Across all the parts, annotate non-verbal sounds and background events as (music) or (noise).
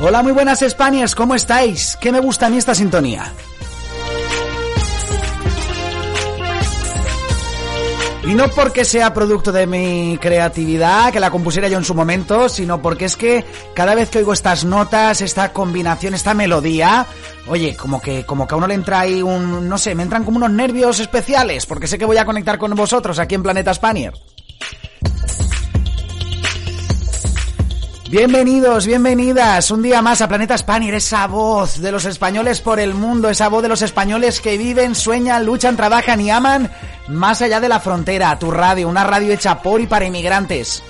Hola, muy buenas Españas, ¿cómo estáis? ¿Qué me gusta a mí esta sintonía? Y no porque sea producto de mi creatividad, que la compusiera yo en su momento, sino porque es que cada vez que oigo estas notas, esta combinación, esta melodía, oye, como que, como que a uno le entra ahí un, no sé, me entran como unos nervios especiales, porque sé que voy a conectar con vosotros aquí en Planeta Spanier. Bienvenidos, bienvenidas un día más a Planeta Spanier, esa voz de los españoles por el mundo, esa voz de los españoles que viven, sueñan, luchan, trabajan y aman más allá de la frontera, tu radio, una radio hecha por y para inmigrantes.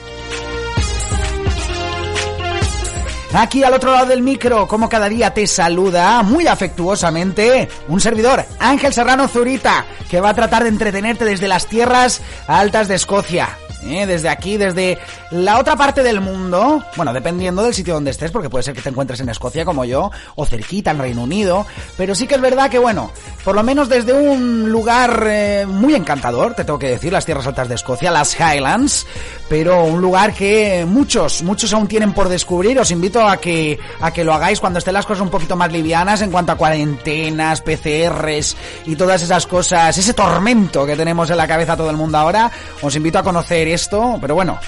Aquí al otro lado del micro, como cada día te saluda muy afectuosamente un servidor, Ángel Serrano Zurita, que va a tratar de entretenerte desde las tierras altas de Escocia. ¿Eh? desde aquí, desde la otra parte del mundo, bueno, dependiendo del sitio donde estés, porque puede ser que te encuentres en Escocia como yo, o cerquita en Reino Unido, pero sí que es verdad que, bueno, por lo menos desde un lugar eh, muy encantador, te tengo que decir, las tierras altas de Escocia, las Highlands, pero un lugar que muchos, muchos aún tienen por descubrir, os invito a que, a que lo hagáis cuando estén las cosas un poquito más livianas en cuanto a cuarentenas, PCRs y todas esas cosas, ese tormento que tenemos en la cabeza todo el mundo ahora, os invito a conocer esto, pero bueno.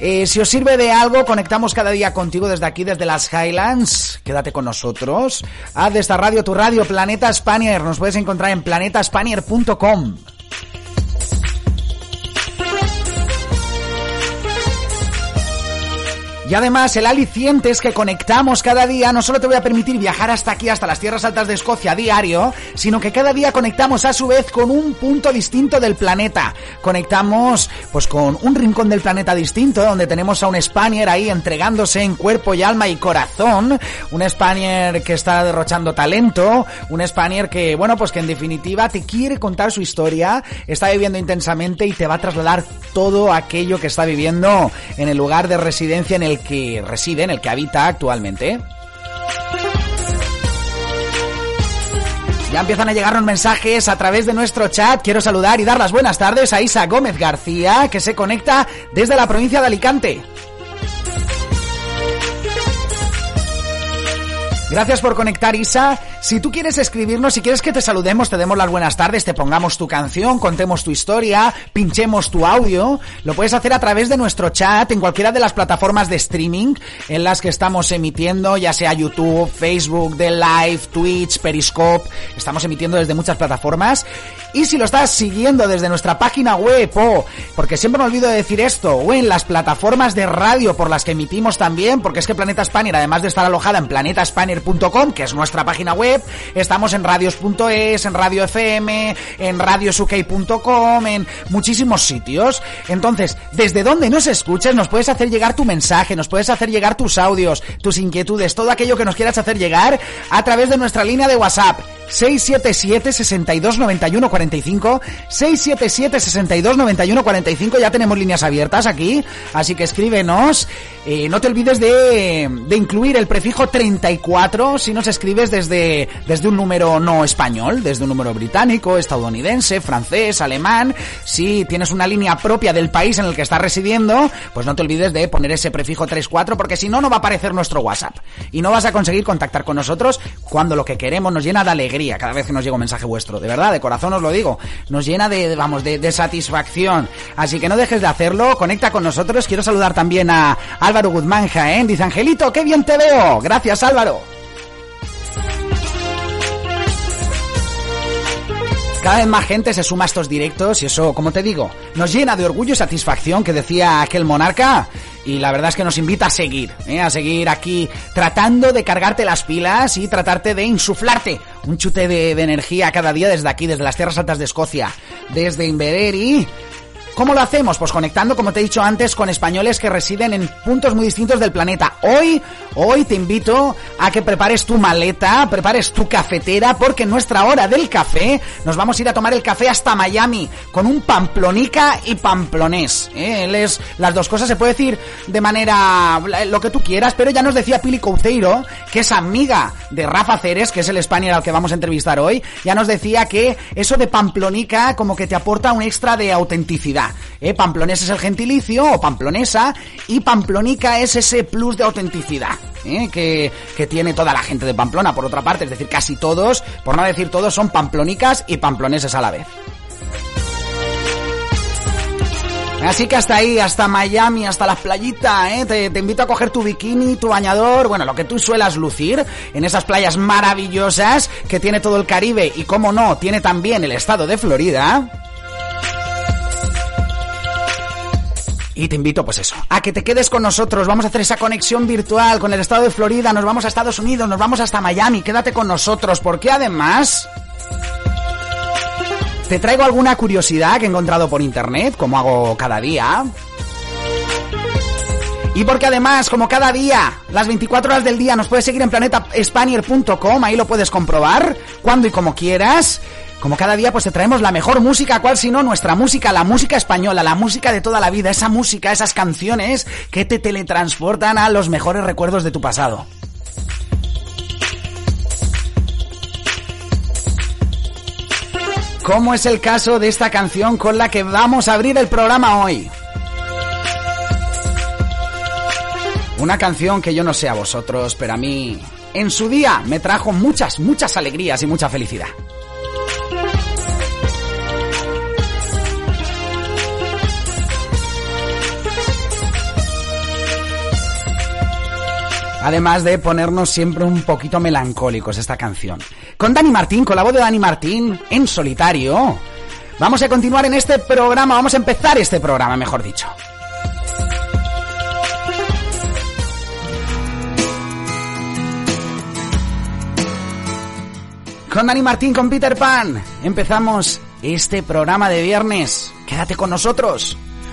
Eh, si os sirve de algo, conectamos cada día contigo desde aquí, desde las Highlands. Quédate con nosotros. Haz de esta radio tu radio, Planeta Spanier. Nos puedes encontrar en planetaspanier.com. Y además el aliciente es que conectamos cada día, no solo te voy a permitir viajar hasta aquí, hasta las tierras altas de Escocia a diario, sino que cada día conectamos a su vez con un punto distinto del planeta. Conectamos pues con un rincón del planeta distinto, donde tenemos a un Spanier ahí entregándose en cuerpo y alma y corazón, un Spanier que está derrochando talento, un Spanier que, bueno, pues que en definitiva te quiere contar su historia, está viviendo intensamente y te va a trasladar todo aquello que está viviendo en el lugar de residencia en el que reside, en el que habita actualmente. Ya empiezan a llegarnos mensajes a través de nuestro chat. Quiero saludar y dar las buenas tardes a Isa Gómez García, que se conecta desde la provincia de Alicante. Gracias por conectar, Isa. Si tú quieres escribirnos, si quieres que te saludemos, te demos las buenas tardes, te pongamos tu canción, contemos tu historia, pinchemos tu audio, lo puedes hacer a través de nuestro chat en cualquiera de las plataformas de streaming en las que estamos emitiendo, ya sea YouTube, Facebook, The Live, Twitch, Periscope. Estamos emitiendo desde muchas plataformas. Y si lo estás siguiendo desde nuestra página web o, porque siempre me olvido de decir esto, o en las plataformas de radio por las que emitimos también, porque es que Planeta Spanier, además de estar alojada en que es nuestra página web, estamos en radios.es, en Radio FM, en radiosuk.com, en muchísimos sitios. Entonces, desde donde nos escuches, nos puedes hacer llegar tu mensaje, nos puedes hacer llegar tus audios, tus inquietudes, todo aquello que nos quieras hacer llegar a través de nuestra línea de WhatsApp 677 62 91 45 677 62 91 45 ya tenemos líneas abiertas aquí así que escríbenos. Eh, no te olvides de, de, incluir el prefijo 34 si nos escribes desde, desde un número no español desde un número británico estadounidense francés alemán. Si tienes una línea propia del país en el que estás residiendo pues no te olvides de poner ese prefijo 34 porque si no no va a aparecer nuestro WhatsApp. Y no vas a conseguir contactar con nosotros cuando lo que queremos nos llena de alegría cada vez que nos llega un mensaje vuestro. De verdad, de corazón os lo digo. Nos llena de, vamos, de, satisfacción. Así que no dejes de hacerlo. Conecta con nosotros. Quiero saludar también a Álvaro Guzmán Jaén. Dice Angelito, qué bien te veo. Gracias, Álvaro. Cada vez más gente se suma a estos directos y eso, como te digo, nos llena de orgullo y satisfacción que decía aquel monarca y la verdad es que nos invita a seguir, ¿eh? a seguir aquí tratando de cargarte las pilas y tratarte de insuflarte un chute de, energía cada día desde aquí, desde las tierras altas de Escocia, desde Invereri ¿Cómo lo hacemos? Pues conectando, como te he dicho antes, con españoles que residen en puntos muy distintos del planeta. Hoy, hoy te invito a que prepares tu maleta, prepares tu cafetera, porque en nuestra hora del café nos vamos a ir a tomar el café hasta Miami con un pamplonica y pamplonés. ¿eh? Él es las dos cosas, se puede decir de manera lo que tú quieras, pero ya nos decía Pili Couceiro, que es amiga de Rafa Ceres, que es el español al que vamos a entrevistar hoy, ya nos decía que eso de pamplonica como que te aporta un extra de autenticidad. ¿Eh? Pamplonés es el gentilicio o pamplonesa y pamplonica es ese plus de autenticidad. ¿eh? Que, que tiene toda la gente de Pamplona, por otra parte, es decir, casi todos, por no decir todos, son pamplónicas y pamploneses a la vez. Así que hasta ahí, hasta Miami, hasta las playitas, ¿eh? Te, te, invito a coger tu bikini, tu bañador, bueno, lo que tú suelas lucir en esas playas maravillosas que tiene todo el Caribe y, como no, tiene también el estado de Florida. Y te invito, pues eso, a que te quedes con nosotros. Vamos a hacer esa conexión virtual con el estado de Florida. Nos vamos a Estados Unidos, nos vamos hasta Miami. Quédate con nosotros, porque además. Te traigo alguna curiosidad que he encontrado por internet, como hago cada día. Y porque además, como cada día, las 24 horas del día nos puedes seguir en planetaspanier.com, ahí lo puedes comprobar, cuando y como quieras. Como cada día, pues te traemos la mejor música, cual si no nuestra música, la música española, la música de toda la vida, esa música, esas canciones que te teletransportan a los mejores recuerdos de tu pasado. Como es el caso de esta canción con la que vamos a abrir el programa hoy. Una canción que yo no sé a vosotros, pero a mí en su día me trajo muchas, muchas alegrías y mucha felicidad. Además de ponernos siempre un poquito melancólicos esta canción. Con Dani Martín, con la voz de Dani Martín, en solitario. Vamos a continuar en este programa, vamos a empezar este programa, mejor dicho. Con Dani Martín, con Peter Pan, empezamos este programa de viernes. Quédate con nosotros.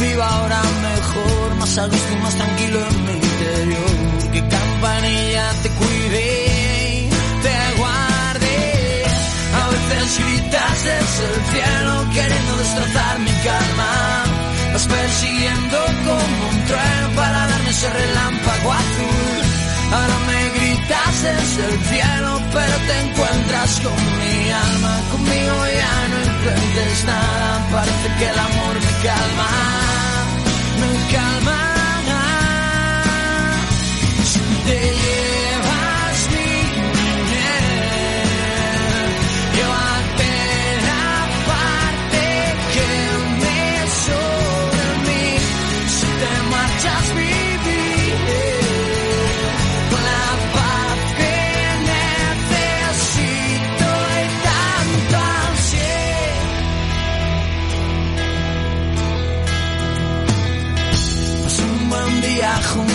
Viva ahora mejor, más a gusto y más tranquilo en mi interior. Que campanilla te cuide, te guarde. A veces gritas desde el cielo queriendo destrozar mi calma. Vas persiguiendo como un trueno para darme ese relámpago azul. Ahora me gritas desde el cielo, pero te encuentras con mi alma. Conmigo ya no entiendes nada, parece que el amor me calma,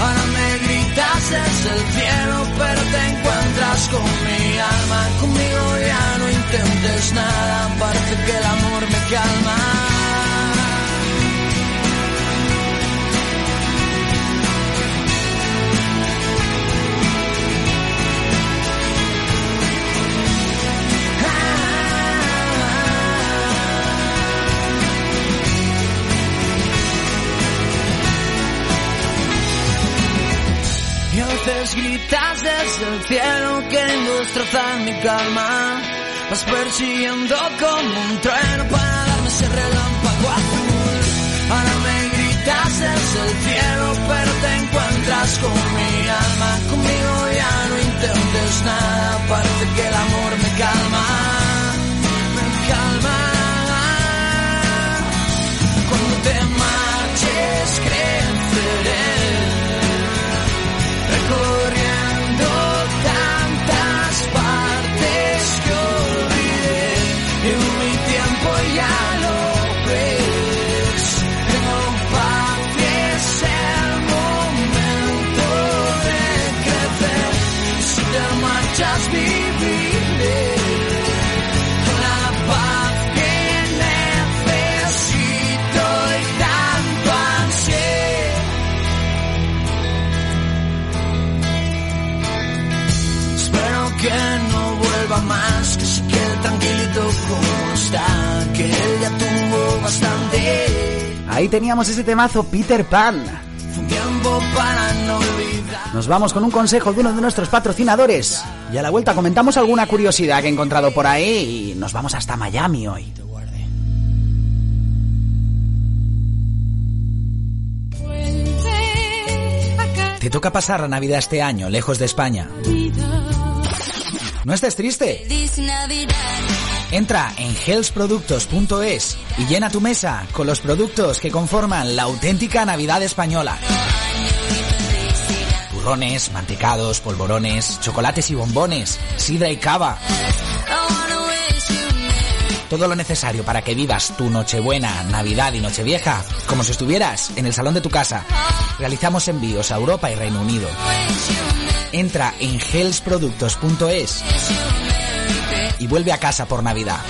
Ahora me gritas desde el cielo, pero te encuentras con mi alma. Conmigo ya no intentes nada, parece que el amor me calma. Veces gritas desde el cielo queriendo destrozar mi calma. Vas persiguiendo como un trueno para darme ese relámpago azul. Ahora me gritas desde el cielo, pero te encuentras con mi alma. Conmigo ya no intentes nada, parece que el amor me calma. Ahí teníamos ese temazo Peter Pan. Nos vamos con un consejo de uno de nuestros patrocinadores. Y a la vuelta comentamos alguna curiosidad que he encontrado por ahí y nos vamos hasta Miami hoy. Te toca pasar la Navidad este año, lejos de España. No estés triste. Entra en healthproductos.es y llena tu mesa con los productos que conforman la auténtica Navidad española. Turrones, mantecados, polvorones, chocolates y bombones, sidra y cava. Todo lo necesario para que vivas tu Nochebuena, Navidad y Nochevieja como si estuvieras en el salón de tu casa. Realizamos envíos a Europa y Reino Unido. Entra en healthproductos.es y vuelve a casa por Navidad.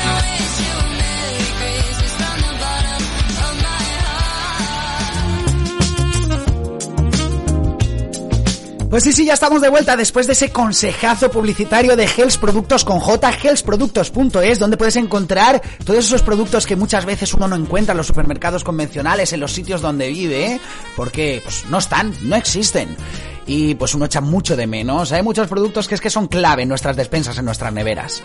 Pues sí, sí, ya estamos de vuelta después de ese consejazo publicitario de Health Productos con J, healthproductos.es, donde puedes encontrar todos esos productos que muchas veces uno no encuentra en los supermercados convencionales, en los sitios donde vive, porque pues no están, no existen. Y pues uno echa mucho de menos. Hay muchos productos que es que son clave en nuestras despensas, en nuestras neveras.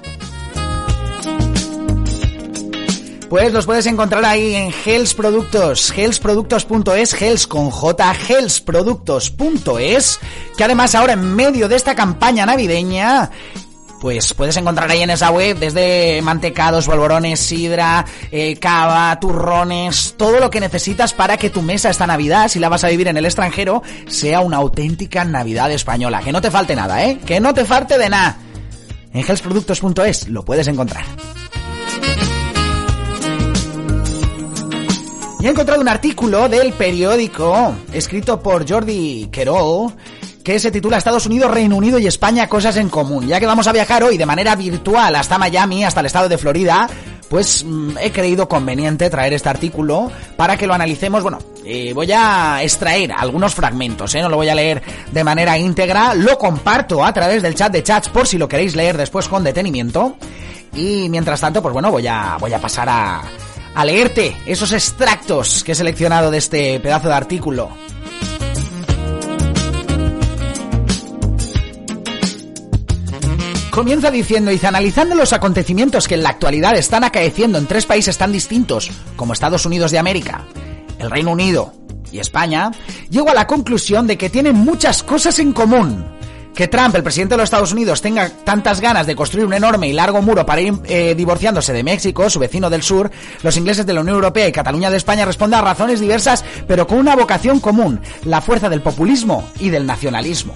Pues los puedes encontrar ahí en Hells Productos, hellsproductos.es, Hells con J, hellsproductos.es, que además ahora en medio de esta campaña navideña, pues puedes encontrar ahí en esa web desde mantecados, polvorones, sidra, eh, cava, turrones, todo lo que necesitas para que tu mesa esta Navidad, si la vas a vivir en el extranjero, sea una auténtica Navidad española. Que no te falte nada, ¿eh? Que no te falte de nada. En hellsproductos.es lo puedes encontrar. He encontrado un artículo del periódico escrito por Jordi Querol que se titula Estados Unidos, Reino Unido y España, cosas en común. Ya que vamos a viajar hoy de manera virtual hasta Miami, hasta el estado de Florida, pues mm, he creído conveniente traer este artículo para que lo analicemos. Bueno, eh, voy a extraer algunos fragmentos, ¿eh? no lo voy a leer de manera íntegra, lo comparto a través del chat de chats por si lo queréis leer después con detenimiento. Y mientras tanto, pues bueno, voy a, voy a pasar a, a leerte esos extractos que he seleccionado de este pedazo de artículo. Comienza diciendo, dice, analizando los acontecimientos que en la actualidad están acaeciendo en tres países tan distintos como Estados Unidos de América, el Reino Unido y España, llego a la conclusión de que tienen muchas cosas en común. Que Trump, el presidente de los Estados Unidos, tenga tantas ganas de construir un enorme y largo muro para ir eh, divorciándose de México, su vecino del sur, los ingleses de la Unión Europea y Cataluña de España responde a razones diversas, pero con una vocación común, la fuerza del populismo y del nacionalismo.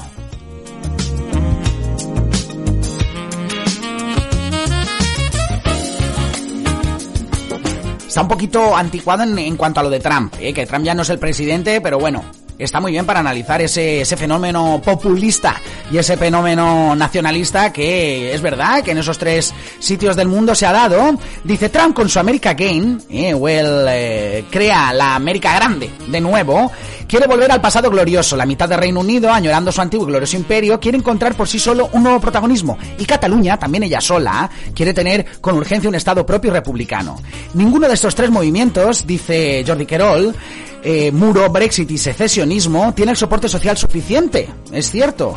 Está un poquito anticuado en, cuanto a lo de Trump, ¿eh? que Trump ya no es el presidente, pero bueno, está muy bien para analizar ese, ese fenómeno populista y ese fenómeno nacionalista que es verdad que en esos tres sitios del mundo se ha dado. Dice Trump con su America Gain, eh, well, eh, crea la América Grande de nuevo, quiere volver al pasado glorioso. La mitad del Reino Unido, añorando su antiguo y glorioso imperio, quiere encontrar por sí solo un nuevo protagonismo. Y Cataluña, también ella sola, quiere tener con urgencia un Estado propio y republicano. Ninguno de estos tres movimientos, dice Jordi Querol, eh, muro, Brexit y secesionismo tiene el soporte social suficiente, es cierto.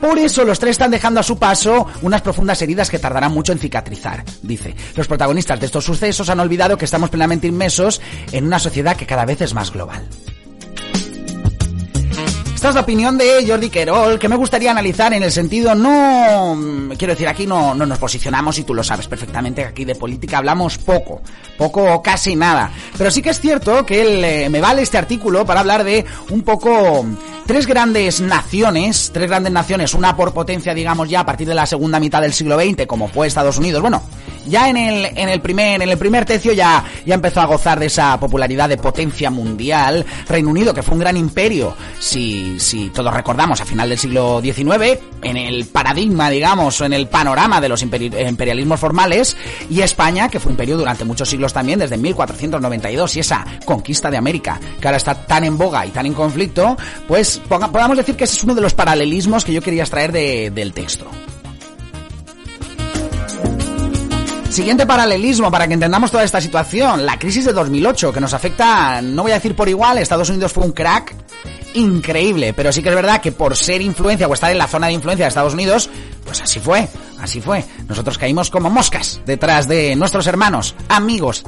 Por eso los tres están dejando a su paso unas profundas heridas que tardarán mucho en cicatrizar, dice. Los protagonistas de estos sucesos han olvidado que estamos plenamente inmersos en una sociedad que cada vez es más global. Esta es la opinión de Jordi Querol, que me gustaría analizar en el sentido no... Quiero decir, aquí no, no nos posicionamos y tú lo sabes perfectamente, aquí de política hablamos poco, poco o casi nada. Pero sí que es cierto que él, eh, me vale este artículo para hablar de un poco tres grandes naciones, tres grandes naciones, una por potencia, digamos ya a partir de la segunda mitad del siglo XX, como fue Estados Unidos. Bueno, ya en el, en el primer, en el primer tercio ya, ya empezó a gozar de esa popularidad de potencia mundial. Reino Unido, que fue un gran imperio, si, si todos recordamos, a final del siglo XIX, en el paradigma, digamos, o en el panorama de los imperialismos formales, y España, que fue imperio durante muchos siglos también, desde 1492, y esa conquista de América, que ahora está tan en boga y tan en conflicto, pues podamos decir que ese es uno de los paralelismos que yo quería extraer de, del texto. Siguiente paralelismo para que entendamos toda esta situación, la crisis de 2008 que nos afecta, no voy a decir por igual, Estados Unidos fue un crack increíble, pero sí que es verdad que por ser influencia o estar en la zona de influencia de Estados Unidos, pues así fue, así fue. Nosotros caímos como moscas detrás de nuestros hermanos, amigos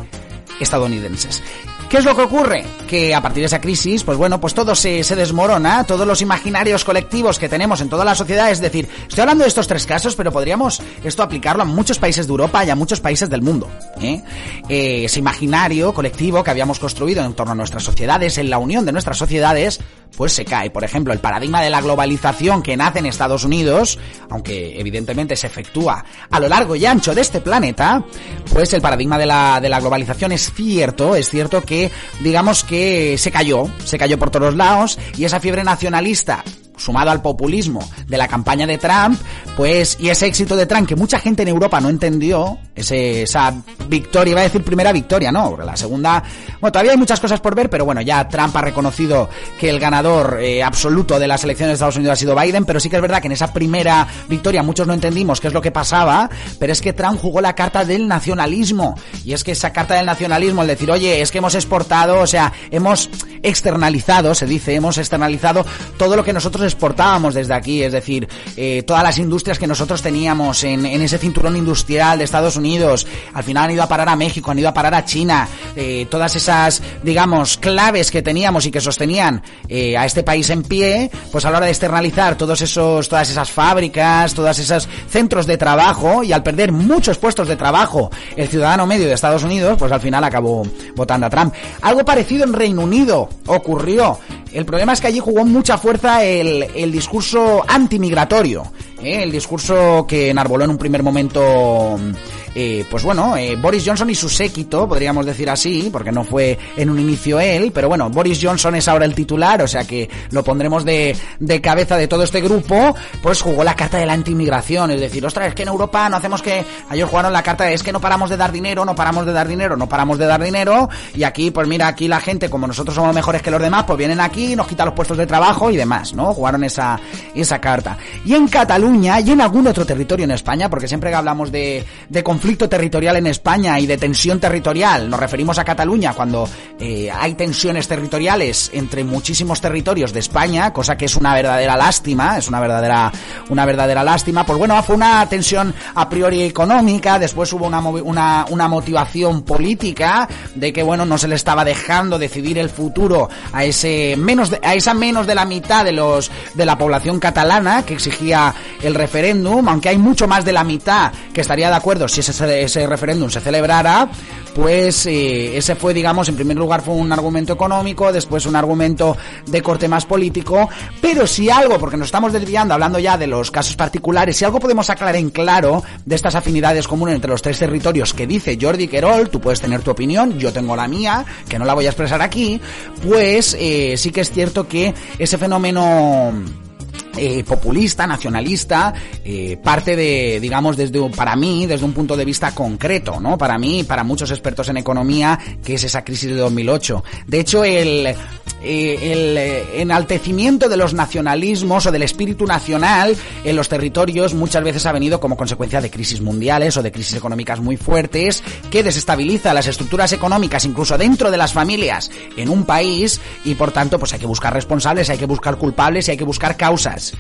estadounidenses. ¿Qué es lo que ocurre? Que a partir de esa crisis, pues bueno, pues todo se, desmorona, todos los imaginarios colectivos que tenemos en toda la sociedad, es decir, estoy hablando de estos tres casos, pero podríamos esto aplicarlo a muchos países de Europa y a muchos países del mundo. ¿eh? Eh, ese imaginario colectivo que habíamos construido en torno a nuestras sociedades, en la unión de nuestras sociedades, pues se cae. Por ejemplo, el paradigma de la globalización que nace en Estados Unidos, aunque evidentemente se efectúa a lo largo y ancho de este planeta, pues el paradigma de la, de la globalización es cierto, es cierto que digamos que se cayó, se cayó por todos lados y esa fiebre nacionalista sumado al populismo de la campaña de Trump, pues, y ese éxito de Trump que mucha gente en Europa no entendió, ese, esa victoria, iba a decir primera victoria, no, la segunda, bueno, todavía hay muchas cosas por ver, pero bueno, ya Trump ha reconocido que el ganador eh, absoluto de las elecciones de Estados Unidos ha sido Biden, pero sí que es verdad que en esa primera victoria muchos no entendimos qué es lo que pasaba, pero es que Trump jugó la carta del nacionalismo, y es que esa carta del nacionalismo, el decir, oye, es que hemos exportado, o sea, hemos externalizado, se dice, hemos externalizado todo lo que nosotros exportábamos desde aquí, es decir, eh, todas las industrias que nosotros teníamos en, ese cinturón industrial de Estados Unidos, al final han ido a parar a México, han ido a parar a China, eh, todas esas, digamos, claves que teníamos y que sostenían eh, a este país en pie, pues a la hora de externalizar todos esos, todas esas fábricas, todos esos centros de trabajo y al perder muchos puestos de trabajo el ciudadano medio de Estados Unidos, pues al final acabó votando a Trump. Algo parecido en Reino Unido ocurrió. El problema es que allí jugó mucha fuerza el, el discurso antimigratorio, ¿eh? el discurso que enarboló en un primer momento eh, pues bueno, eh, Boris Johnson y su séquito, podríamos decir así, porque no fue en un inicio él, pero bueno, Boris Johnson es ahora el titular, o sea que lo pondremos de, cabeza de todo este grupo, pues jugó la carta de la antimigración, es decir, ostras, es que en Europa no hacemos que, ellos jugaron la carta de es que no paramos de dar dinero, no paramos de dar dinero, no paramos de dar dinero, y aquí, pues mira, aquí la gente, como nosotros somos mejores que los demás, pues vienen aquí, nos quitan los puestos de trabajo y demás, ¿no? Jugaron esa, esa carta. Y en Cataluña y en algún otro territorio en España, porque siempre que hablamos de, de conflicto territorial en España y de tensión territorial. Nos referimos a Cataluña cuando eh, hay tensiones territoriales entre muchísimos territorios de España, cosa que es una verdadera lástima, es una verdadera, una verdadera lástima. Pues bueno, fue una tensión a priori económica, después hubo una, una, una motivación política de que bueno, no se le estaba dejando decidir el futuro a ese menos de, a esa menos de la mitad de los de la población catalana que exigía el referéndum, aunque hay mucho más de la mitad que estaría de acuerdo si ese, ese referéndum se celebrara, pues eh, ese fue, digamos, en primer lugar fue un argumento económico, después un argumento de corte más político, pero si algo, porque nos estamos desviando hablando ya de los casos particulares, si algo podemos aclarar en claro de estas afinidades comunes entre los tres territorios que dice Jordi Querol, tú puedes tener tu opinión, yo tengo la mía, que no la voy a expresar aquí, pues eh, sí que es cierto que ese fenómeno eh, populista, nacionalista, eh, parte de, digamos, desde, para mí, desde un punto de vista concreto, ¿no? Para mí, para muchos expertos en economía, que es esa crisis de 2008. De hecho, el, eh, el eh, enaltecimiento de los nacionalismos o del espíritu nacional en los territorios muchas veces ha venido como consecuencia de crisis mundiales o de crisis económicas muy fuertes que desestabiliza las estructuras económicas incluso dentro de las familias en un país y por tanto pues hay que buscar responsables, hay que buscar culpables y hay que buscar causas.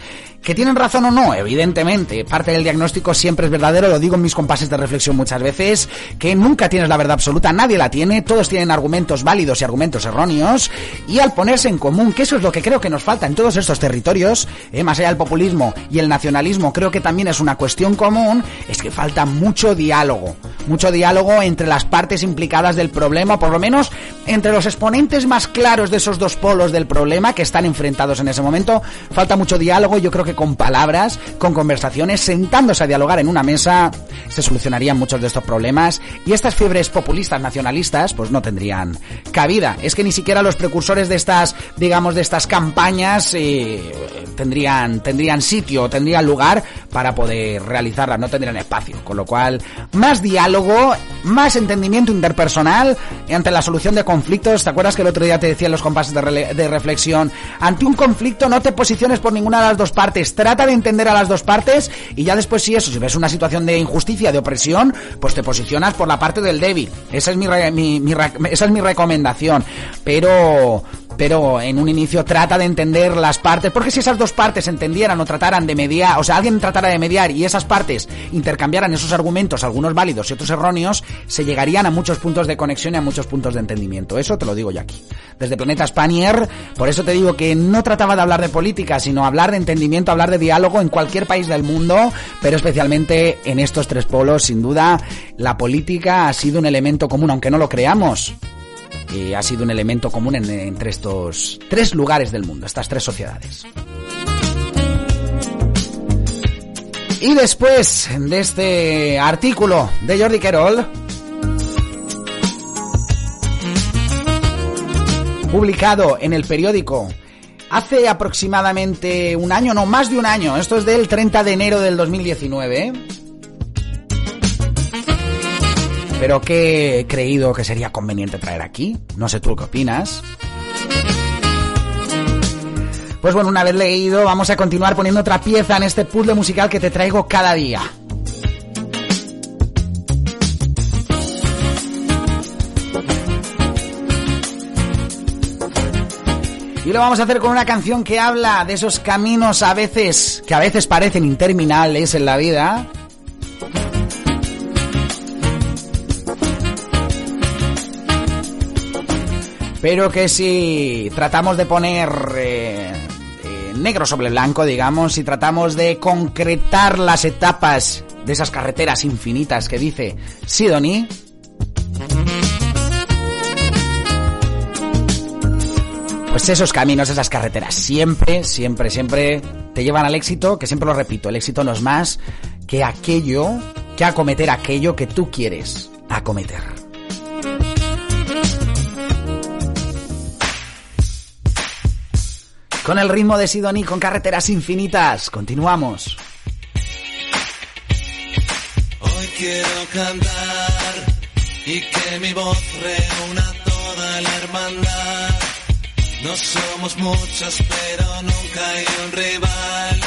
¿Que tienen razón o no? Evidentemente, parte del diagnóstico siempre es verdadero, lo digo en mis compases de reflexión muchas veces, que nunca tienes la verdad absoluta, nadie la tiene, todos tienen argumentos válidos y argumentos erróneos, y ponerse en común, que eso es lo que creo que nos falta en todos estos territorios, eh, más allá del populismo y el nacionalismo, creo que también es una cuestión común, es que falta mucho diálogo, mucho diálogo entre las partes implicadas del problema, por lo menos entre los exponentes más claros de esos dos polos del problema que están enfrentados en ese momento, falta mucho diálogo, yo creo que con palabras, con conversaciones, sentándose a dialogar en una mesa, se solucionarían muchos de estos problemas y estas fiebres populistas nacionalistas pues no tendrían cabida. Es que ni siquiera los precursores de estas, digamos, de estas campañas eh, tendrían, tendrían sitio, tendrían lugar para poder realizarlas, no tendrían espacio. Con lo cual, más diálogo, más entendimiento interpersonal ante la solución de conflictos. ¿Te acuerdas que el otro día te decía en los compases de, reflexión? Ante un conflicto no te posiciones por ninguna de las dos partes, trata de entender a las dos partes y ya después si eso, si ves una situación de injusticia, de opresión, pues te posicionas por la parte del débil. Esa es mi, mi, mi esa es mi recomendación. Pero pero en un inicio trata de entender las partes, porque si esas dos partes entendieran o trataran de mediar, o sea, alguien tratara de mediar y esas partes intercambiaran esos argumentos, algunos válidos y otros erróneos, se llegarían a muchos puntos de conexión y a muchos puntos de entendimiento. Eso te lo digo yo aquí. Desde Planeta Spanier, por eso te digo que no trataba de hablar de política, sino hablar de entendimiento, hablar de diálogo en cualquier país del mundo, pero especialmente en estos tres polos, sin duda, la política ha sido un elemento común, aunque no lo creamos y ha sido un elemento común entre estos tres lugares del mundo, estas tres sociedades. Y después de este artículo de Jordi Querol, publicado en el periódico hace aproximadamente un año, no más de un año, esto es del 30 de enero del 2019, pero que he creído que sería conveniente traer aquí. No sé tú qué opinas. Pues bueno, una vez leído, vamos a continuar poniendo otra pieza en este puzzle musical que te traigo cada día. Y lo vamos a hacer con una canción que habla de esos caminos a veces, que a veces parecen interminables en la vida, pero que si tratamos de poner eh, eh, negro sobre blanco, digamos, si tratamos de concretar las etapas de esas carreteras infinitas que dice Sidonie, pues esos caminos, esas carreteras, siempre, siempre, siempre te llevan al éxito, que siempre lo repito, el éxito no es más que aquello, que acometer aquello que tú quieres acometer. Con el ritmo de Sidoní, con carreteras infinitas. Continuamos. Hoy quiero cantar y que mi voz reúna toda la hermandad. No somos muchos, pero nunca hay un rival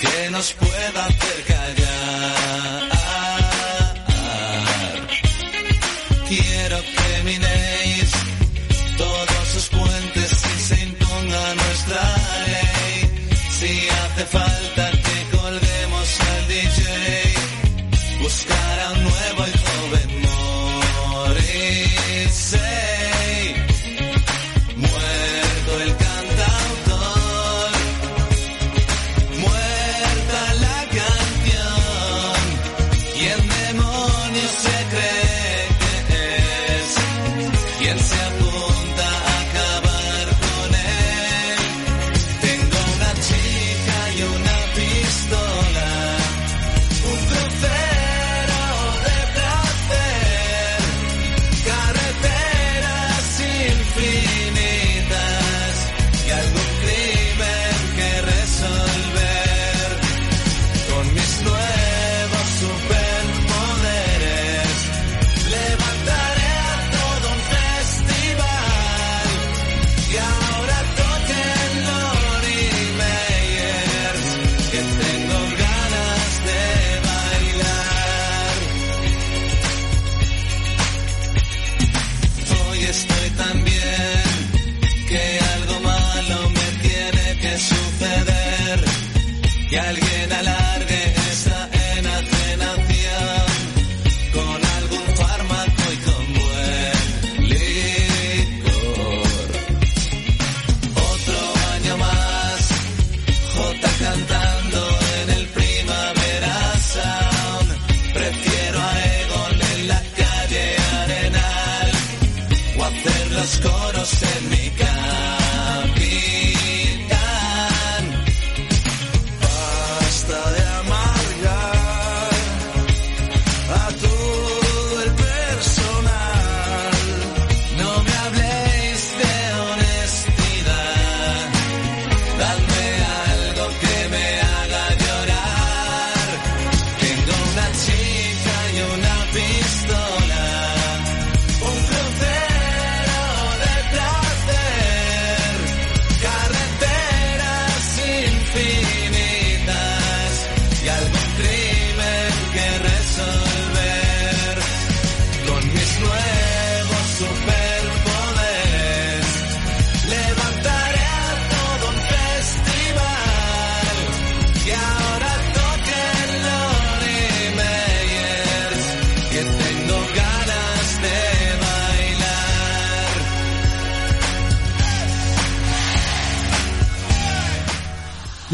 que nos pueda hacer callar. quiero que minéis ley. Si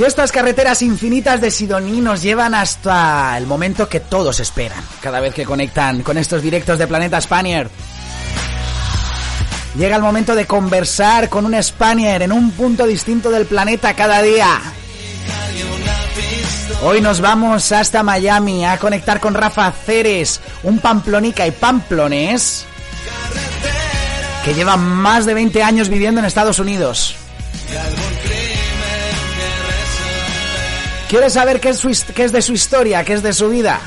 Y estas carreteras infinitas de Sidoní nos llevan hasta el momento que todos esperan, cada vez que conectan con estos directos de Planeta Spaniard. Llega el momento de conversar con un Spaniard en un punto distinto del planeta cada día. Hoy nos vamos hasta Miami a conectar con Rafa Ceres, un pamplonica y pamplonés que lleva más de 20 años viviendo en Estados Unidos. ¿Quieres saber qué es, su qué es de su historia, qué es de su vida?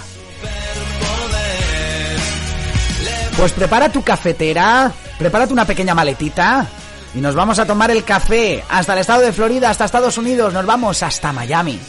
Pues prepara tu cafetera, prepárate una pequeña maletita y nos vamos a tomar el café hasta el estado de Florida, hasta Estados Unidos, nos vamos hasta Miami.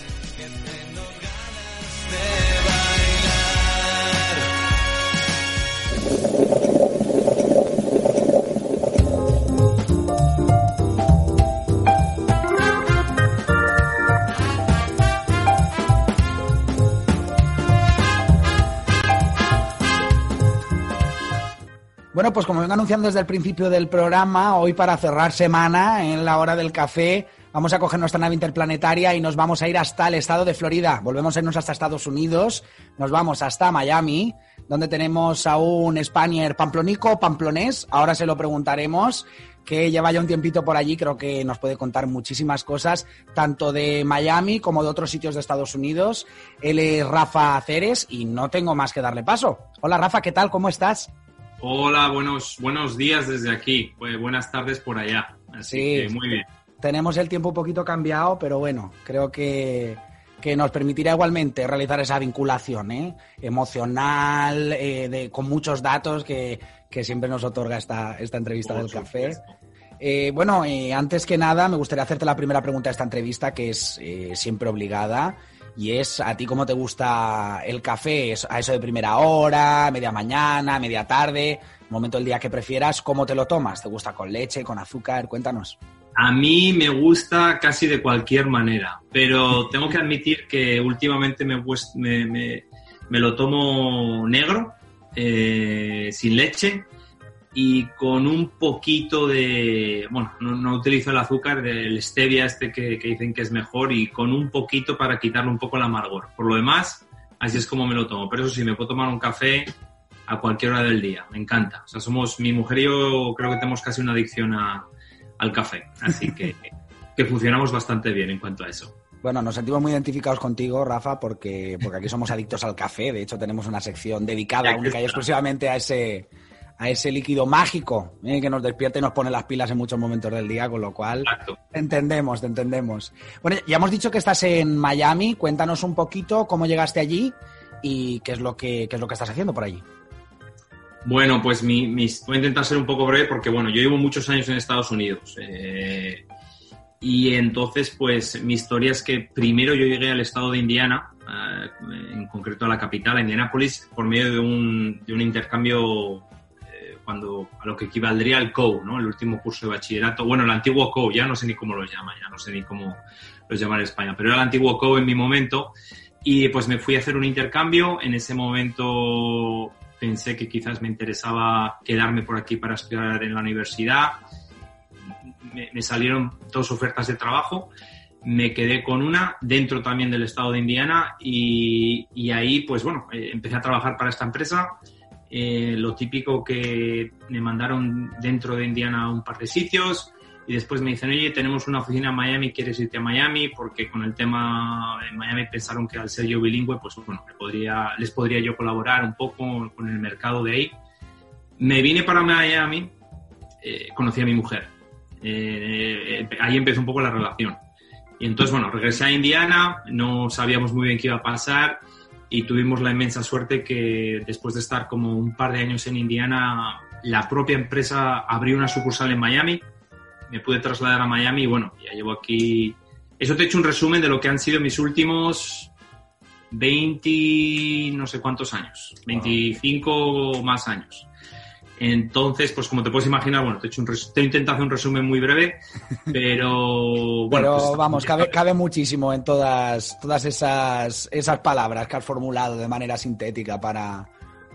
Bueno, pues como vengo anunciando desde el principio del programa, hoy para cerrar semana, en la hora del café, vamos a coger nuestra nave interplanetaria y nos vamos a ir hasta el estado de Florida. Volvemos a irnos hasta Estados Unidos, nos vamos hasta Miami, donde tenemos a un Spanier pamplonico pamplonés, ahora se lo preguntaremos, que lleva ya un tiempito por allí, creo que nos puede contar muchísimas cosas, tanto de Miami como de otros sitios de Estados Unidos. Él es Rafa Ceres y no tengo más que darle paso. Hola Rafa, ¿qué tal? ¿Cómo estás? Hola, buenos, buenos días desde aquí. Pues buenas tardes por allá. Así Sí. que muy bien. tenemos el tiempo un poquito cambiado, pero bueno, creo que, que nos permitirá igualmente realizar esa vinculación ¿eh? emocional, eh, de, con muchos datos que, que siempre nos otorga esta, esta entrevista Por del café. Eh, bueno, eh, antes que nada, me gustaría hacerte la primera pregunta de esta entrevista, que es eh, siempre obligada. Y es a ti cómo te gusta el café, ¿Es a eso de primera hora, media mañana, media tarde, momento del día que prefieras, ¿cómo te lo tomas? ¿Te gusta con leche, con azúcar? Cuéntanos. A mí me gusta casi de cualquier manera, pero tengo que admitir que últimamente me, me, me, me lo tomo negro, eh, sin leche y con un poquito de, bueno, no, utilizo el azúcar, del stevia este que, dicen que es mejor y con un poquito para quitarle un poco el amargor. Por lo demás, así es como me lo tomo. Pero eso sí, me puedo tomar un café a cualquier hora del día. Me encanta. O sea, somos, mi mujer y yo creo que tenemos casi una adicción al café. Así que, que funcionamos bastante bien en cuanto a eso. Bueno, nos sentimos muy identificados contigo, Rafa, porque, porque aquí somos adictos al café. De hecho, tenemos una sección dedicada única y exclusivamente a ese, a ese líquido mágico ¿eh? que nos despierta y nos pone las pilas en muchos momentos del día, con lo cual te entendemos, te entendemos. Bueno, ya hemos dicho que estás en Miami, cuéntanos un poquito cómo llegaste allí y qué es lo que, es lo que estás haciendo por allí. Bueno, pues mi, voy a intentar ser un poco breve porque, bueno, yo llevo muchos años en Estados Unidos. Eh, y entonces, pues mi historia es que primero yo llegué al estado de Indiana, eh, en concreto a la capital, a Indianapolis, por medio de un, de un intercambio cuando a lo que equivaldría al COU, ¿no? El último curso de bachillerato. Bueno, el antiguo COU, ya no sé ni cómo lo llama, ya no sé ni cómo lo llama en España, pero era el antiguo COU en mi momento. Y pues me fui a hacer un intercambio. En ese momento pensé que quizás me interesaba quedarme por aquí para estudiar en la universidad. Me, salieron dos ofertas de trabajo. Me quedé con una dentro también del estado de Indiana y, y ahí, pues bueno, eh, empecé a trabajar para esta empresa eh, lo típico que me mandaron dentro de Indiana a un par de sitios y después me dicen, oye, tenemos una oficina en Miami, ¿quieres irte a Miami? Porque con el tema en Miami pensaron que al ser yo bilingüe, pues bueno, podría, les podría yo colaborar un poco con el mercado de ahí. Me vine para Miami, eh, conocí a mi mujer. Eh, ahí empezó un poco la relación. Y entonces, bueno, regresé a Indiana, no sabíamos muy bien qué iba a pasar y tuvimos la inmensa suerte que después de estar como un par de años en Indiana, la propia empresa abrió una sucursal en Miami, me pude trasladar a Miami y bueno, ya llevo aquí... Eso te he hecho un resumen de lo que han sido mis últimos 20, no sé cuántos años, 25 más años. Entonces, pues como te puedes imaginar, bueno, te he, hecho un te he intentado hacer un resumen muy breve, pero (laughs) bueno. Pero pues, vamos, cabe, cabe, muchísimo en todas, todas esas, esas palabras que has formulado de manera sintética para,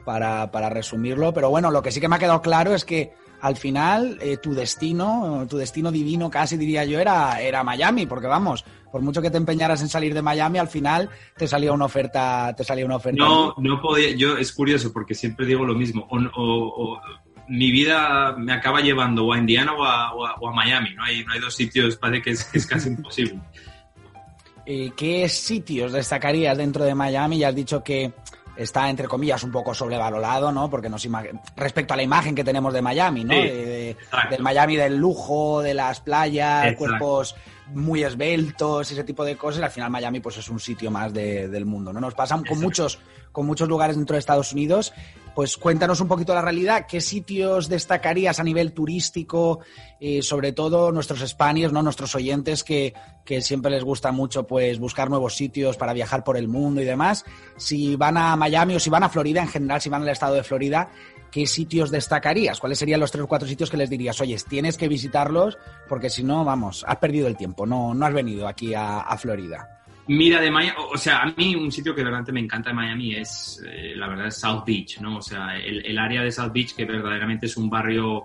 para, para resumirlo. Pero bueno, lo que sí que me ha quedado claro es que al final eh, tu destino, tu destino divino casi diría yo, era, era Miami, porque vamos, por mucho que te empeñaras en salir de Miami, al final te salía una oferta, te salía una oferta. No, no podía, yo es curioso porque siempre digo lo mismo, o, mi vida me acaba llevando o a Indiana o a, Miami, no hay, no hay dos sitios, parece que es, que es casi (laughs) imposible. Eh, ¿Qué sitios destacarías dentro de Miami? Ya has dicho que está, entre comillas, un poco sobrevalorado, ¿no? Porque nos respecto a la imagen que tenemos de Miami, ¿no? del Miami del lujo, de las playas, cuerpos muy esbeltos, ese tipo de cosas, al final Miami pues es un sitio más del mundo, ¿no? Nos pasan con muchos, con muchos lugares dentro de Estados Unidos pues cuéntanos un poquito la realidad, qué sitios destacarías a nivel turístico, y sobre todo nuestros spaniers, ¿no? nuestros oyentes que, siempre les gusta mucho pues buscar nuevos sitios para viajar por el mundo y demás. Si van a Miami o si van a Florida en general, si van al estado de Florida, ¿qué sitios destacarías? ¿Cuáles serían los tres o cuatro sitios que les dirías, oye, tienes que visitarlos porque si no, vamos, has perdido el tiempo, no, no has venido aquí a Florida? Mira, de Miami, o sea, a mí un sitio que verdaderamente me encanta de Miami es, eh, la verdad, South Beach, ¿no? O sea, el, área de South Beach que verdaderamente es un barrio,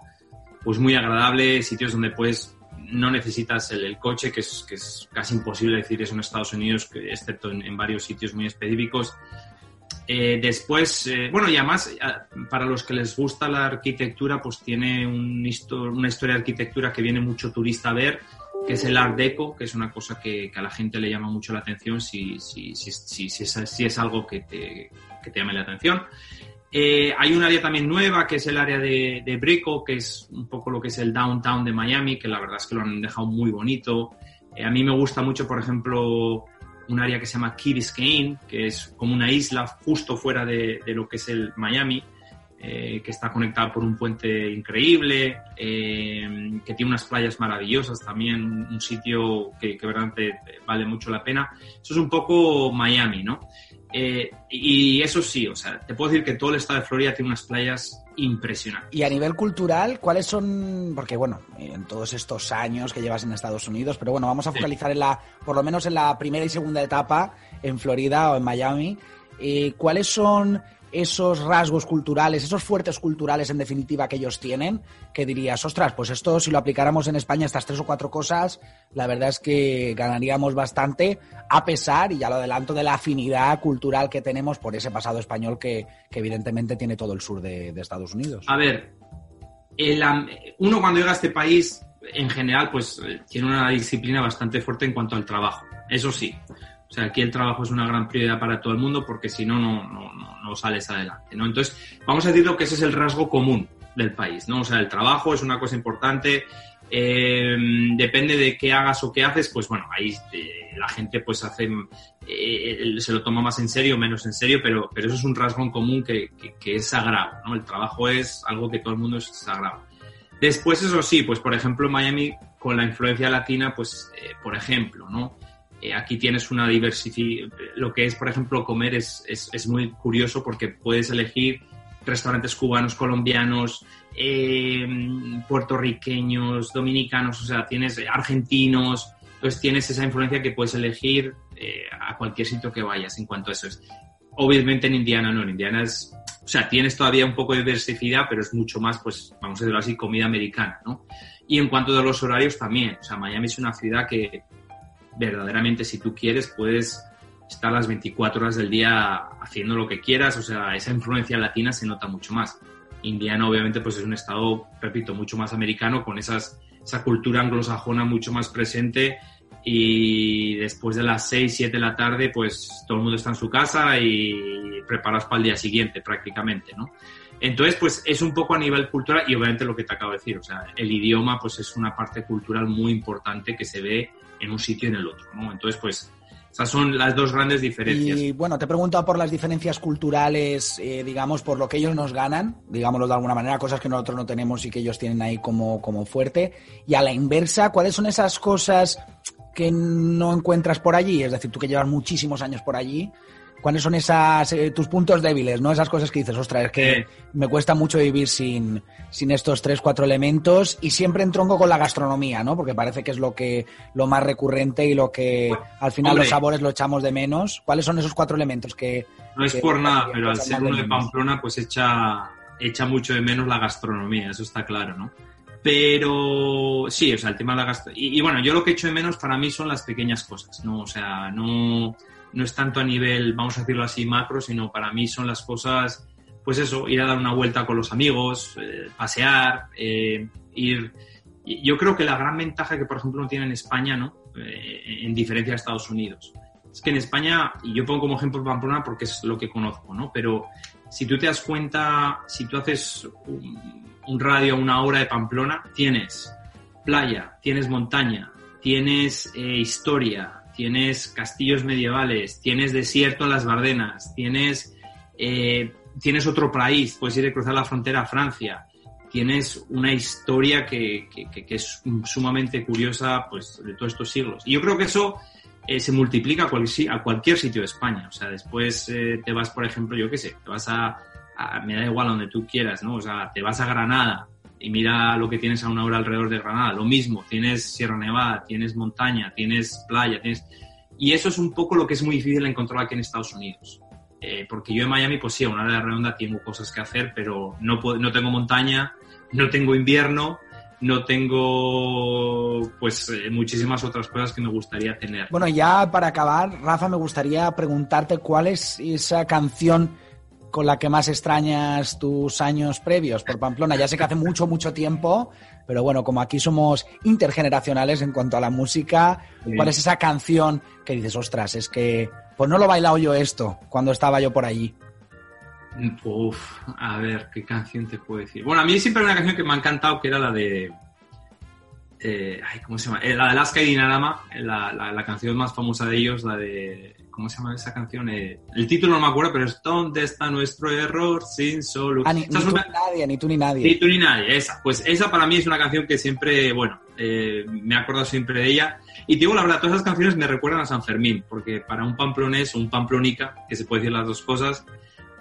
pues muy agradable, sitios donde pues no necesitas el, coche, que es, que es casi imposible decir eso en Estados Unidos, excepto en, varios sitios muy específicos. Eh, después, eh, bueno, y además, para los que les gusta la arquitectura, pues tiene un una historia de arquitectura que viene mucho turista a ver que es el Art Deco, que es una cosa que, a la gente le llama mucho la atención si, si, si, si, es, algo que te, que te, llame la atención. Eh, hay un área también nueva que es el área de, de, Brico, que es un poco lo que es el downtown de Miami, que la verdad es que lo han dejado muy bonito. Eh, a mí me gusta mucho, por ejemplo, un área que se llama Key Biscayne, que es como una isla justo fuera de lo que es el Miami, eh, que está conectada por un puente increíble, eh, que tiene unas playas maravillosas también, un sitio que, que verdaderamente vale mucho la pena. Eso es un poco Miami, ¿no? Eh, y eso sí, o sea, te puedo decir que todo el estado de Florida tiene unas playas impresionantes. Y a nivel cultural, ¿cuáles son? Porque bueno, en todos estos años que llevas en Estados Unidos, pero bueno, vamos a focalizar en la, por lo menos en la primera y segunda etapa en Florida o en Miami. Eh, ¿Cuáles son esos rasgos culturales, esos fuertes culturales en definitiva que ellos tienen, que dirías, ostras, pues esto si lo aplicáramos en España, estas tres o cuatro cosas, la verdad es que ganaríamos bastante, a pesar, y ya lo adelanto, de la afinidad cultural que tenemos por ese pasado español que, evidentemente tiene todo el sur de, Estados Unidos. A ver, el, uno cuando llega a este país, en general, pues tiene una disciplina bastante fuerte en cuanto al trabajo, eso sí. O sea, aquí el trabajo es una gran prioridad para todo el mundo porque si no, no, no, no sales adelante, ¿no? Entonces, vamos a decirlo que ese es el rasgo común del país, ¿no? O sea, el trabajo es una cosa importante, eh, depende de qué hagas o qué haces, pues bueno, ahí eh, la gente pues hace, eh, se lo toma más en serio, menos en serio, pero, pero eso es un rasgo en común que, que, que, es sagrado, ¿no? El trabajo es algo que todo el mundo es sagrado. Después, eso sí, pues por ejemplo, Miami, con la influencia latina, pues, por ejemplo, ¿no? Aquí tienes una diversidad. Lo que es, por ejemplo, comer es, es, es, muy curioso porque puedes elegir restaurantes cubanos, colombianos, eh, puertorriqueños, dominicanos, o sea, tienes argentinos, entonces tienes esa influencia que puedes elegir eh, a cualquier sitio que vayas en cuanto a eso es. Obviamente en Indiana no, en Indiana es, o sea, tienes todavía un poco de diversidad, pero es mucho más, pues, vamos a decirlo así, comida americana, ¿no? Y en cuanto a los horarios también, o sea, Miami es una ciudad que verdaderamente si tú quieres puedes estar las 24 horas del día haciendo lo que quieras, o sea, esa influencia latina se nota mucho más. Indiana obviamente pues es un estado, repito, mucho más americano con esas, esa cultura anglosajona mucho más presente y después de las 6, 7 de la tarde pues todo el mundo está en su casa y preparas para el día siguiente prácticamente, ¿no? Entonces, pues es un poco a nivel cultural y obviamente lo que te acabo de decir, o sea, el idioma pues es una parte cultural muy importante que se ve en un sitio y en el otro, ¿no? Entonces, pues esas son las dos grandes diferencias. Y bueno, te he preguntado por las diferencias culturales, eh, digamos, por lo que ellos nos ganan, digámoslo de alguna manera, cosas que nosotros no tenemos y que ellos tienen ahí como, como fuerte. Y a la inversa, ¿cuáles son esas cosas que no encuentras por allí? Es decir, tú que llevas muchísimos años por allí, ¿cuáles son esas eh, tus puntos débiles, no? Esas cosas que dices, ostras, es que me cuesta mucho vivir sin, sin estos tres, cuatro elementos y siempre entronco con la gastronomía, ¿no? Porque parece que es lo que lo más recurrente y lo que al final hombre. los sabores lo echamos de menos. ¿Cuáles son esos cuatro elementos que No es que por nada, pero al ser uno de? Pamplona, pues echa, echa mucho de menos la gastronomía, eso está claro, ¿no? Pero sí, o sea, el tema de la gastronomía. Y, y bueno, yo lo que echo de menos para mí son las pequeñas cosas, ¿no? O sea, no, no es tanto a nivel, vamos a decirlo así, macro, sino para mí son las cosas, pues eso, ir a dar una vuelta con los amigos, eh, pasear, eh, ir. Yo creo que la gran ventaja que, por ejemplo, no tiene en España, ¿no? Eh, en diferencia a Estados Unidos. Es que en España, y yo pongo como ejemplo Pamplona porque es lo que conozco, ¿no? Pero si tú te das cuenta, si tú haces un, un radio a una hora de Pamplona, tienes playa, tienes montaña, tienes historia, tienes castillos medievales, tienes desierto en las Bardenas, tienes, eh, tienes otro país, puedes ir a cruzar la frontera a Francia, tienes una historia que, que- es sumamente curiosa pues, de todos estos siglos. Y yo creo que eso eh, se multiplica a, cual- a cualquier sitio de España. O sea, después eh, te vas, por ejemplo, yo qué sé, te vas a, a- me da igual a donde tú quieras, ¿no? O sea, te vas a Granada y mira lo que tienes a una hora alrededor de Granada. Lo mismo, tienes Sierra Nevada, tienes montaña, tienes playa, tienes... Y eso es un poco lo que es muy difícil encontrar aquí en Estados Unidos. Eh, porque yo en Miami, pues sí, a una hora de redonda tengo cosas que hacer, pero no, puedo- no tengo montaña, no tengo invierno, no tengo pues eh, muchísimas otras cosas que me gustaría tener. Bueno, ya para acabar, Rafa, me gustaría preguntarte cuál es esa canción con la que más extrañas tus años previos por Pamplona. Ya sé que hace mucho, mucho tiempo, pero bueno, como aquí somos intergeneracionales en cuanto a la música. ¿cuál es esa canción que dices, ostras, es que pues no lo he bailado yo esto cuando estaba yo por allí? Uf, a ver, ¿qué canción te puedo decir? Bueno, a mí siempre hay una canción que me ha encantado que era la de eh, ay, ¿cómo se llama? Eh, la de Alaska y Dinarama, la, la, la canción más famosa de ellos, la de ¿Cómo se llama esa canción? Eh, el título no me acuerdo, pero es ¿Dónde está nuestro error sin solución? Ah, ni, ni tú una... ni nadie, ni tú ni nadie. Ni tú ni nadie, esa. Pues esa para mí es una canción que siempre, bueno, eh, me he acordado siempre de ella. Y digo la verdad, todas esas canciones me recuerdan a San Fermín, porque para un pamplonés o un pamplonica, que se puede decir las dos cosas,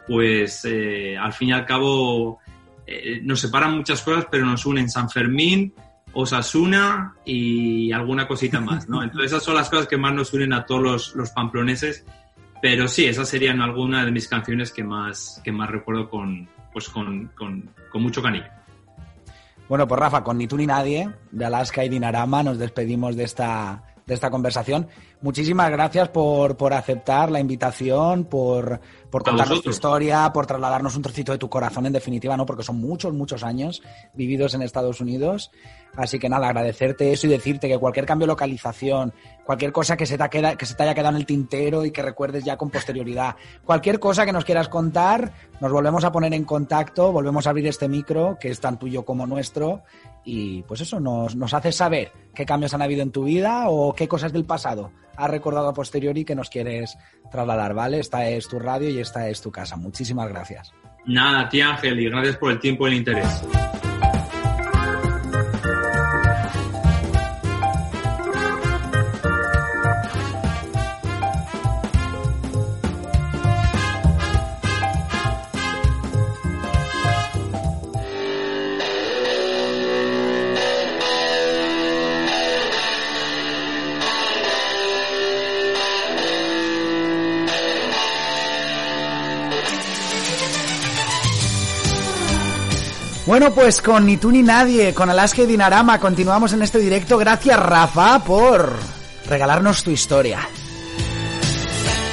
pues eh, al fin y al cabo eh, nos separan muchas cosas, pero nos unen San Fermín, Osasuna y alguna cosita más, ¿no? Entonces esas son las cosas que más nos unen a todos los, los pamploneses, pero sí, esas serían algunas de mis canciones que más, que más recuerdo con, pues con, con, con mucho cariño. Bueno, pues Rafa, con Ni tú ni nadie, de Alaska y Dinarama, nos despedimos de esta, de esta conversación. Muchísimas gracias por, por aceptar la invitación, por, por contarnos tu historia, por trasladarnos un trocito de tu corazón, en definitiva, ¿no? Porque son muchos, muchos años vividos en Estados Unidos. Así que nada, agradecerte eso y decirte que cualquier cambio de localización, cualquier cosa que se, te queda, que se te haya quedado en el tintero y que recuerdes ya con posterioridad, cualquier cosa que nos quieras contar, nos volvemos a poner en contacto, volvemos a abrir este micro, que es tan tuyo como nuestro, y pues eso, nos, nos hace saber qué cambios han habido en tu vida o qué cosas del pasado has recordado a posteriori que nos quieres trasladar, ¿vale? Esta es tu radio y esta es tu casa. Muchísimas gracias. Nada, tía Ángel, y gracias por el tiempo y el interés. Bueno, pues con Ni tú ni nadie, con Alaska y Dinarama, continuamos en este directo. Gracias, Rafa, por regalarnos tu historia.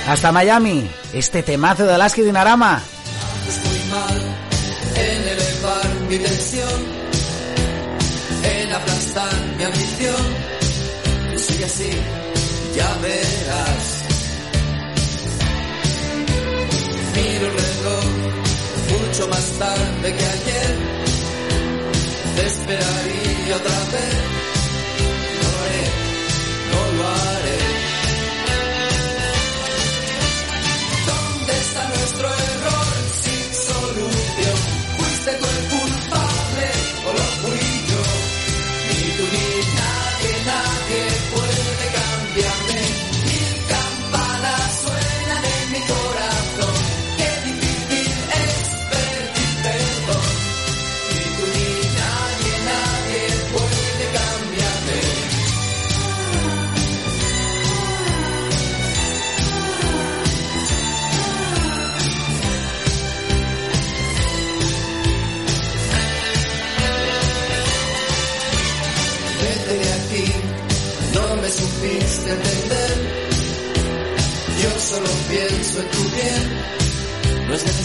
Hasta Miami, este temazo de Alaska y Dinarama. Estoy mal en elevar mi tensión, en aplastar mi ambición. Sigue así, ya verás. Miro el reloj mucho más tarde que ayer te esperaría otra vez.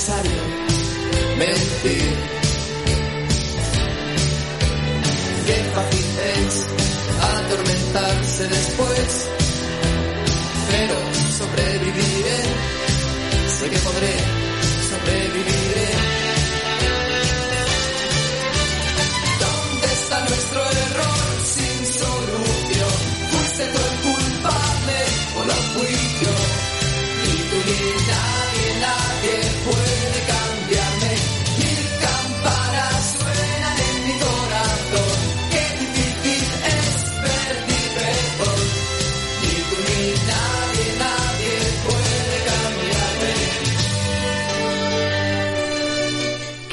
Necesario mentir. Qué fácil es atormentarse después, pero sobreviviré, sé que podré, sobreviviré.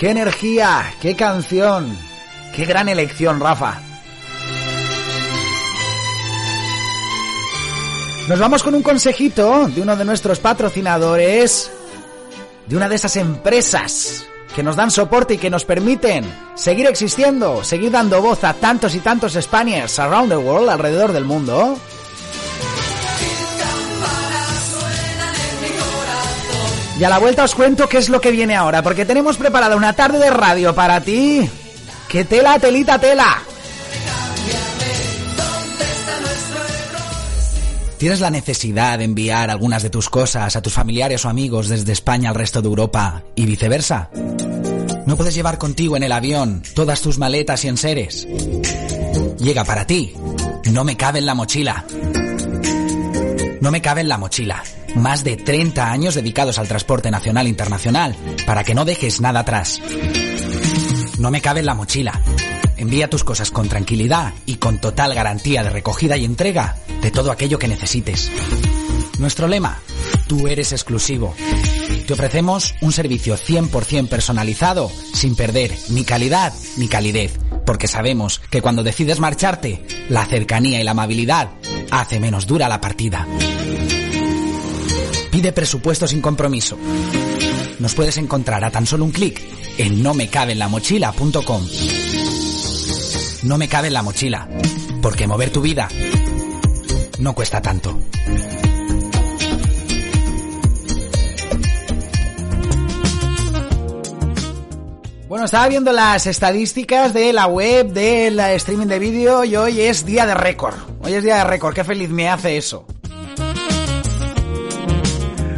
¡Qué energía! ¡Qué canción! ¡Qué gran elección, Rafa! Nos vamos con un consejito de uno de nuestros patrocinadores, de una de esas empresas que nos dan soporte y que nos permiten seguir existiendo, seguir dando voz a tantos y tantos Spaniards around the world, alrededor del mundo. Y a la vuelta os cuento qué es lo que viene ahora, porque tenemos preparada una tarde de radio para ti. ¡Que tela, telita, tela! ¿Tienes la necesidad de enviar algunas de tus cosas a tus familiares o amigos desde España al resto de Europa y viceversa? ¿No puedes llevar contigo en el avión todas tus maletas y enseres? llega para ti. No me cabe en la mochila. No me cabe en la mochila. Más de 30 años dedicados al transporte nacional e internacional, para que no dejes nada atrás. No me cabe en la mochila. Envía tus cosas con tranquilidad y con total garantía de recogida y entrega de todo aquello que necesites. Nuestro lema, tú eres exclusivo. Te ofrecemos un servicio 100% personalizado, sin perder ni calidad ni calidez, porque sabemos que cuando decides marcharte, la cercanía y la amabilidad hace menos dura la partida. Pide presupuesto sin compromiso. Nos puedes encontrar a tan solo un clic en nomecabenlamochila.com. No me cabe en la mochila, porque mover tu vida no cuesta tanto. Bueno, estaba viendo las estadísticas de la web, del streaming de vídeo y hoy es día de récord. Hoy es día de récord, qué feliz me hace eso.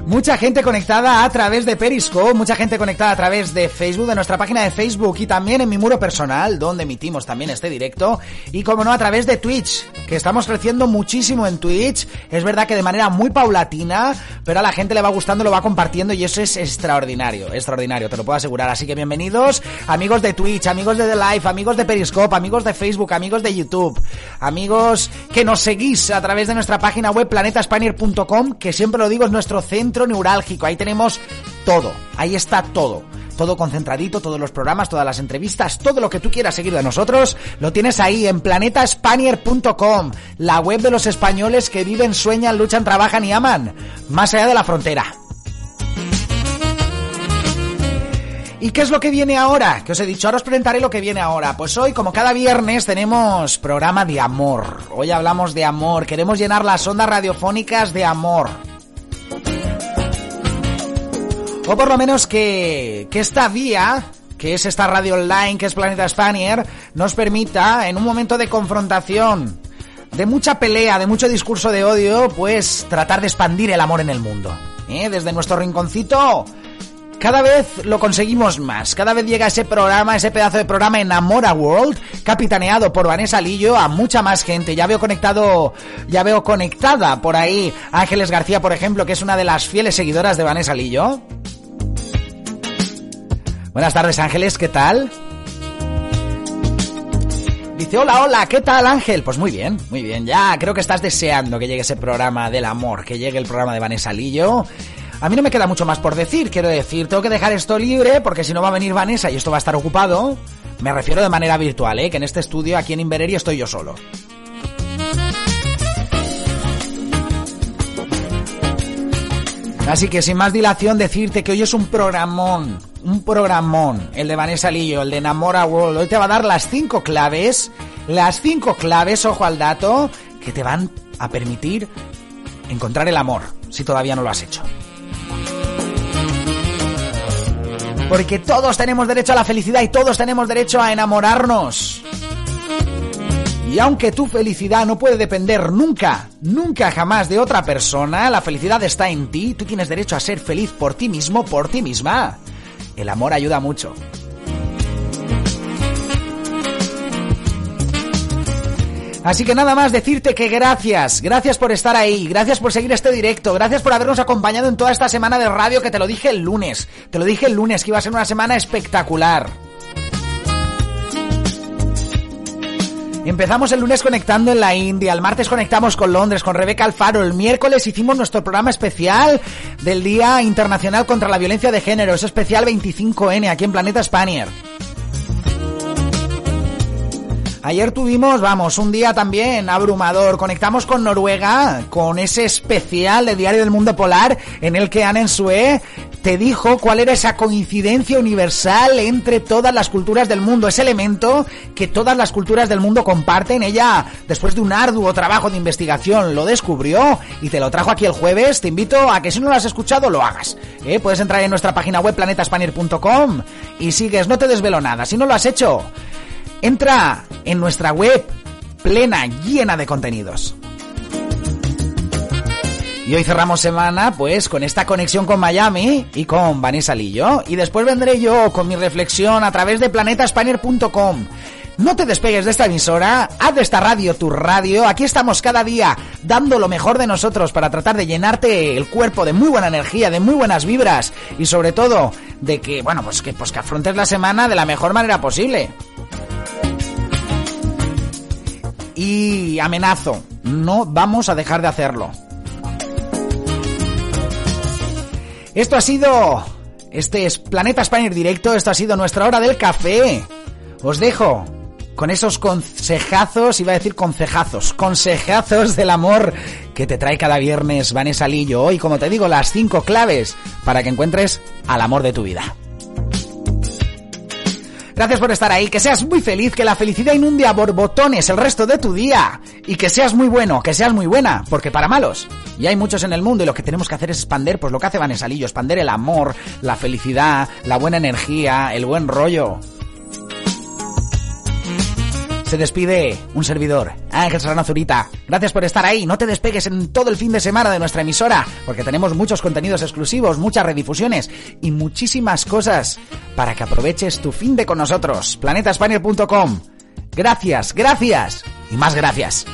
Mucha gente conectada a través de Periscope, mucha gente conectada a través de Facebook, de nuestra página de Facebook y también en mi muro personal, donde emitimos también este directo. Y como no, a través de Twitch, que estamos creciendo muchísimo en Twitch. Es verdad que de manera muy paulatina, pero a la gente le va gustando, lo va compartiendo y eso es extraordinario, extraordinario, te lo puedo asegurar. Así que bienvenidos, amigos de Twitch, amigos de The Live, amigos de Periscope, amigos de Facebook, amigos de YouTube, amigos que nos seguís a través de nuestra página web planetaspanier.com, que siempre lo digo es nuestro centro neurálgico. Ahí tenemos todo. Ahí está todo. Todo concentradito, todos los programas, todas las entrevistas, todo lo que tú quieras seguir de nosotros, lo tienes ahí en planetaspanier.com, la web de los españoles que viven, sueñan, luchan, trabajan y aman, más allá de la frontera. ¿Y qué es lo que viene ahora? Que os he dicho, ahora os presentaré lo que viene ahora. Pues hoy, como cada viernes, tenemos programa de amor. Hoy hablamos de amor, queremos llenar las ondas radiofónicas de amor. O por lo menos que, que esta vía, que es esta radio online, que es Planeta Spanier, nos permita, en un momento de confrontación, de mucha pelea, de mucho discurso de odio, pues tratar de expandir el amor en el mundo. ¿Eh? Desde nuestro rinconcito, cada vez lo conseguimos más. Cada vez llega ese programa, ese pedazo de programa Enamora World, capitaneado por Vanessa Lillo, a mucha más gente. Ya veo conectado, ya veo conectada por ahí Ángeles García, por ejemplo, que es una de las fieles seguidoras de Vanessa Lillo. Buenas tardes Ángeles, ¿qué tal? Dice, hola, hola, ¿qué tal Ángel? Pues muy bien, muy bien, ya creo que estás deseando que llegue ese programa del amor, que llegue el programa de Vanessa Lillo. A mí no me queda mucho más por decir, quiero decir, tengo que dejar esto libre porque si no va a venir Vanessa y esto va a estar ocupado. Me refiero de manera virtual, ¿eh? que en este estudio aquí en Invereri estoy yo solo. Así que sin más dilación decirte que hoy es un programón, un programón, el de Vanessa Lillo, el de Enamora World. Hoy te va a dar las cinco claves, las cinco claves, ojo al dato, que te van a permitir encontrar el amor, si todavía no lo has hecho. Porque todos tenemos derecho a la felicidad y todos tenemos derecho a enamorarnos. Y aunque tu felicidad no puede depender nunca, nunca jamás de otra persona, la felicidad está en ti, tú tienes derecho a ser feliz por ti mismo, por ti misma. El amor ayuda mucho. Así que nada más decirte que gracias, gracias por estar ahí, gracias por seguir este directo, gracias por habernos acompañado en toda esta semana de radio que te lo dije el lunes, te lo dije el lunes que iba a ser una semana espectacular. Empezamos el lunes conectando en la India, el martes conectamos con Londres, con Rebeca Alfaro, el miércoles hicimos nuestro programa especial del Día Internacional contra la Violencia de Género, es especial 25N aquí en Planeta Spanier. Ayer tuvimos, vamos, un día también abrumador. Conectamos con Noruega, con ese especial de Diario del Mundo Polar, en el que Anne Sue te dijo cuál era esa coincidencia universal entre todas las culturas del mundo, ese elemento que todas las culturas del mundo comparten. Ella, después de un arduo trabajo de investigación, lo descubrió y te lo trajo aquí el jueves. Te invito a que si no lo has escuchado, lo hagas. ¿Eh? Puedes entrar en nuestra página web planetaspanier.com y sigues, no te desvelo nada. Si no lo has hecho, entra en nuestra web plena, llena de contenidos. Y hoy cerramos semana pues con esta conexión con Miami y con Vanessa Lillo. Y después vendré yo con mi reflexión a través de planetaspanier.com. No te despegues de esta emisora, haz de esta radio tu radio. Aquí estamos cada día dando lo mejor de nosotros para tratar de llenarte el cuerpo de muy buena energía, de muy buenas vibras y sobre todo de que, bueno, pues que, pues que afrontes la semana de la mejor manera posible. Y amenazo, no vamos a dejar de hacerlo. Esto ha sido este es Planeta Spanier Directo, esto ha sido nuestra hora del café. Os dejo con esos consejazos, iba a decir concejazos, consejazos del amor que te trae cada viernes Vanessa Lillo. Hoy, como te digo, las cinco claves para que encuentres al amor de tu vida. Gracias por estar ahí, que seas muy feliz, que la felicidad inunde a borbotones el resto de tu día y que seas muy bueno, que seas muy buena, porque para malos y hay muchos en el mundo y lo que tenemos que hacer es expander, pues lo que hace Vanessa Lillo, expander el amor, la felicidad, la buena energía, el buen rollo. Se despide un servidor, Ángel Serrano Zurita. Gracias por estar ahí. No te despegues en todo el fin de semana de nuestra emisora, porque tenemos muchos contenidos exclusivos, muchas redifusiones y muchísimas cosas para que aproveches tu fin de con nosotros. planetaspaniel.com. Gracias, gracias y más gracias.